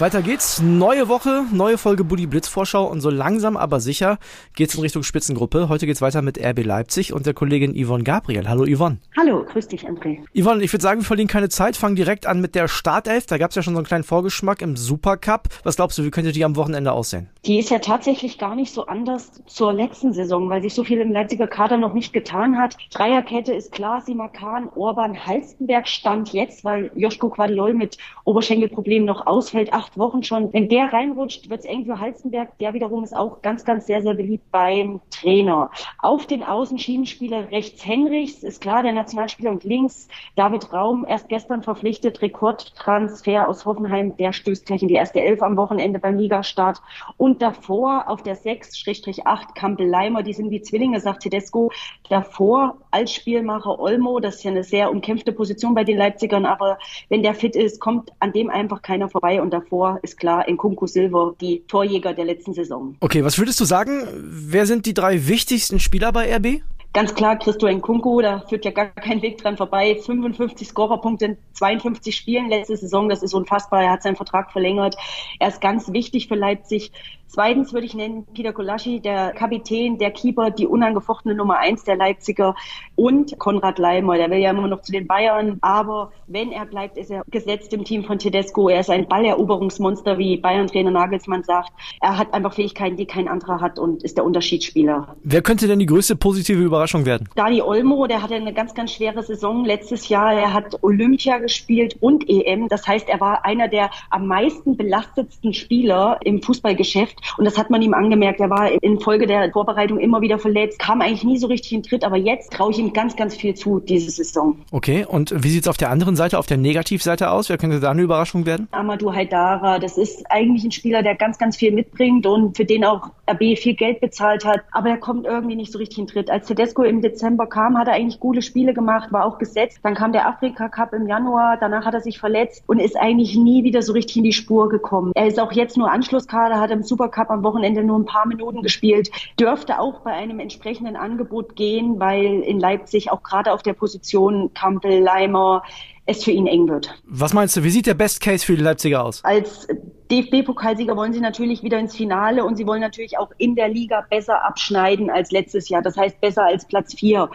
Weiter geht's. Neue Woche, neue Folge Buddy Blitz Vorschau und so langsam aber sicher geht's in Richtung Spitzengruppe. Heute geht's weiter mit RB Leipzig und der Kollegin Yvonne Gabriel. Hallo Yvonne. Hallo, grüß dich André. Yvonne, ich würde sagen, wir verlieren keine Zeit, fangen direkt an mit der Startelf. Da gab's ja schon so einen kleinen Vorgeschmack im Supercup. Was glaubst du, wie könnte die am Wochenende aussehen? Die ist ja tatsächlich gar nicht so anders zur letzten Saison, weil sich so viel im Leipziger Kader noch nicht getan hat. Dreierkette ist klar, Simakan, Orban, Halstenberg stand jetzt, weil Joschko Quadiol mit Oberschenkelproblemen noch ausfällt acht Wochen schon. Wenn der reinrutscht, wird es eng für Halstenberg. Der wiederum ist auch ganz, ganz sehr, sehr beliebt beim Trainer. Auf den Außenschienenspieler rechts Henrichs ist klar, der Nationalspieler und links David Raum, erst gestern verpflichtet, Rekordtransfer aus Hoffenheim. Der stößt gleich in die erste Elf am Wochenende beim Ligastart. Und davor auf der 6-8 Campbell Leimer, die sind wie Zwillinge, sagt Tedesco. Davor als Spielmacher Olmo, das ist ja eine sehr umkämpfte Position bei den Leipzigern, aber wenn der fit ist, kommt an dem einfach keiner vorbei und davor davor ist klar Nkunku Silver, die Torjäger der letzten Saison. Okay, was würdest du sagen? Wer sind die drei wichtigsten Spieler bei RB? Ganz klar, Christo Nkunku, da führt ja gar kein Weg dran vorbei. 55 Scorerpunkte in 52 Spielen letzte Saison, das ist unfassbar. Er hat seinen Vertrag verlängert. Er ist ganz wichtig für Leipzig. Zweitens würde ich nennen Peter Kolaschi, der Kapitän, der Keeper, die unangefochtene Nummer eins der Leipziger und Konrad Leimer, der will ja immer noch zu den Bayern, aber wenn er bleibt, ist er gesetzt im Team von Tedesco. Er ist ein Balleroberungsmonster, wie Bayern-Trainer Nagelsmann sagt. Er hat einfach Fähigkeiten, die kein anderer hat und ist der Unterschiedsspieler. Wer könnte denn die größte positive Überraschung werden? Dani Olmo, der hatte eine ganz, ganz schwere Saison letztes Jahr. Er hat Olympia gespielt und EM. Das heißt, er war einer der am meisten belastetsten Spieler im Fußballgeschäft. Und das hat man ihm angemerkt. Er war infolge der Vorbereitung immer wieder verletzt, kam eigentlich nie so richtig in Tritt. Aber jetzt traue ich ihm ganz, ganz viel zu, diese Saison. Okay, und wie sieht es auf der anderen Seite, auf der Negativseite aus? Wer könnte da eine Überraschung werden? Amadou Haidara, das ist eigentlich ein Spieler, der ganz, ganz viel mitbringt und für den auch RB viel Geld bezahlt hat. Aber er kommt irgendwie nicht so richtig in Tritt. Als Tedesco im Dezember kam, hat er eigentlich gute Spiele gemacht, war auch gesetzt. Dann kam der Afrika Cup im Januar, danach hat er sich verletzt und ist eigentlich nie wieder so richtig in die Spur gekommen. Er ist auch jetzt nur Anschlusskader, hat im Super Cup am Wochenende nur ein paar Minuten gespielt, dürfte auch bei einem entsprechenden Angebot gehen, weil in Leipzig auch gerade auf der Position Campbell, Leimer, es für ihn eng wird. Was meinst du, wie sieht der Best Case für die Leipziger aus? Als DFB-Pokalsieger wollen sie natürlich wieder ins Finale und sie wollen natürlich auch in der Liga besser abschneiden als letztes Jahr. Das heißt besser als Platz vier.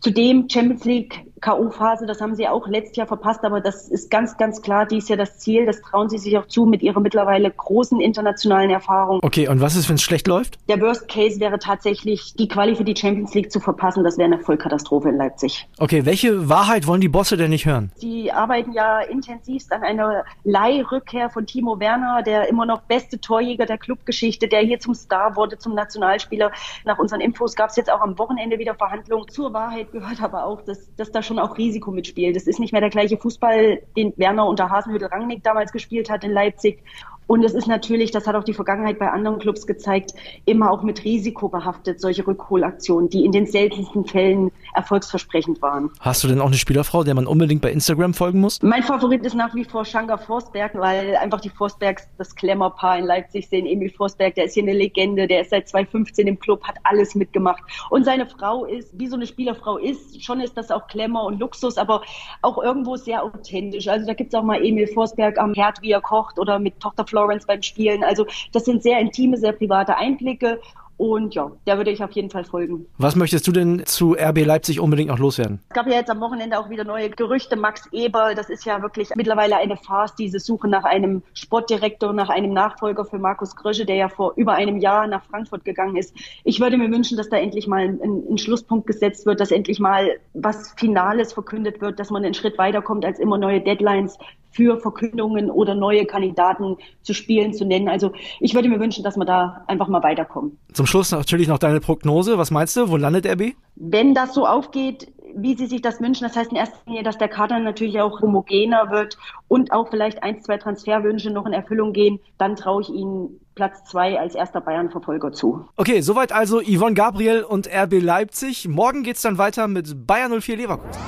Zudem Champions League K.O.-Phase, das haben sie auch letztes Jahr verpasst, aber das ist ganz, ganz klar dies Jahr das Ziel. Das trauen sie sich auch zu mit ihrer mittlerweile großen internationalen Erfahrung. Okay, und was ist, wenn es schlecht läuft? Der Worst Case wäre tatsächlich, die Quali für die Champions League zu verpassen. Das wäre eine Vollkatastrophe in Leipzig. Okay, welche Wahrheit wollen die Bosse denn nicht hören? Sie arbeiten ja intensivst an einer Leihrückkehr von Timo Werner, der immer noch beste Torjäger der Clubgeschichte, der hier zum Star wurde, zum Nationalspieler. Nach unseren Infos gab es jetzt auch am Wochenende wieder Verhandlungen. Zur Wahrheit gehört aber auch, dass, dass da schon auch Risiko mitspielt. Das ist nicht mehr der gleiche Fußball, den Werner unter Hasenhüttl Rangnick damals gespielt hat in Leipzig. Und es ist natürlich, das hat auch die Vergangenheit bei anderen Clubs gezeigt, immer auch mit Risiko behaftet, solche Rückholaktionen, die in den seltensten Fällen erfolgsversprechend waren. Hast du denn auch eine Spielerfrau, der man unbedingt bei Instagram folgen muss? Mein Favorit ist nach wie vor Shanga Forsberg, weil einfach die Forsbergs das Klemmerpaar in Leipzig sehen. Emil Forsberg, der ist hier eine Legende, der ist seit 2015 im Club, hat alles mitgemacht. Und seine Frau ist, wie so eine Spielerfrau ist, schon ist das auch Klemmer und Luxus, aber auch irgendwo sehr authentisch. Also da gibt es auch mal Emil Forsberg am Herd, wie er kocht oder mit Tochter Florence beim Spielen. Also das sind sehr intime, sehr private Einblicke und ja, der würde ich auf jeden Fall folgen. Was möchtest du denn zu RB Leipzig unbedingt noch loswerden? Es gab ja jetzt am Wochenende auch wieder neue Gerüchte. Max Eber, das ist ja wirklich mittlerweile eine Farce, diese Suche nach einem Sportdirektor, nach einem Nachfolger für Markus Grösche, der ja vor über einem Jahr nach Frankfurt gegangen ist. Ich würde mir wünschen, dass da endlich mal ein, ein Schlusspunkt gesetzt wird, dass endlich mal was Finales verkündet wird, dass man einen Schritt weiterkommt als immer neue Deadlines für Verkündungen oder neue Kandidaten zu spielen, zu nennen. Also ich würde mir wünschen, dass wir da einfach mal weiterkommen. Zum Schluss natürlich noch deine Prognose. Was meinst du? Wo landet RB? Wenn das so aufgeht, wie Sie sich das wünschen, das heißt in erster Linie, dass der Kader natürlich auch homogener wird und auch vielleicht ein, zwei Transferwünsche noch in Erfüllung gehen, dann traue ich Ihnen Platz zwei als erster Bayern-Verfolger zu. Okay, soweit also Yvonne Gabriel und RB Leipzig. Morgen geht's dann weiter mit Bayern 04 Leverkusen.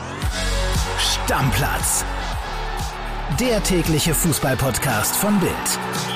Stammplatz. Der tägliche Fußballpodcast von Bild.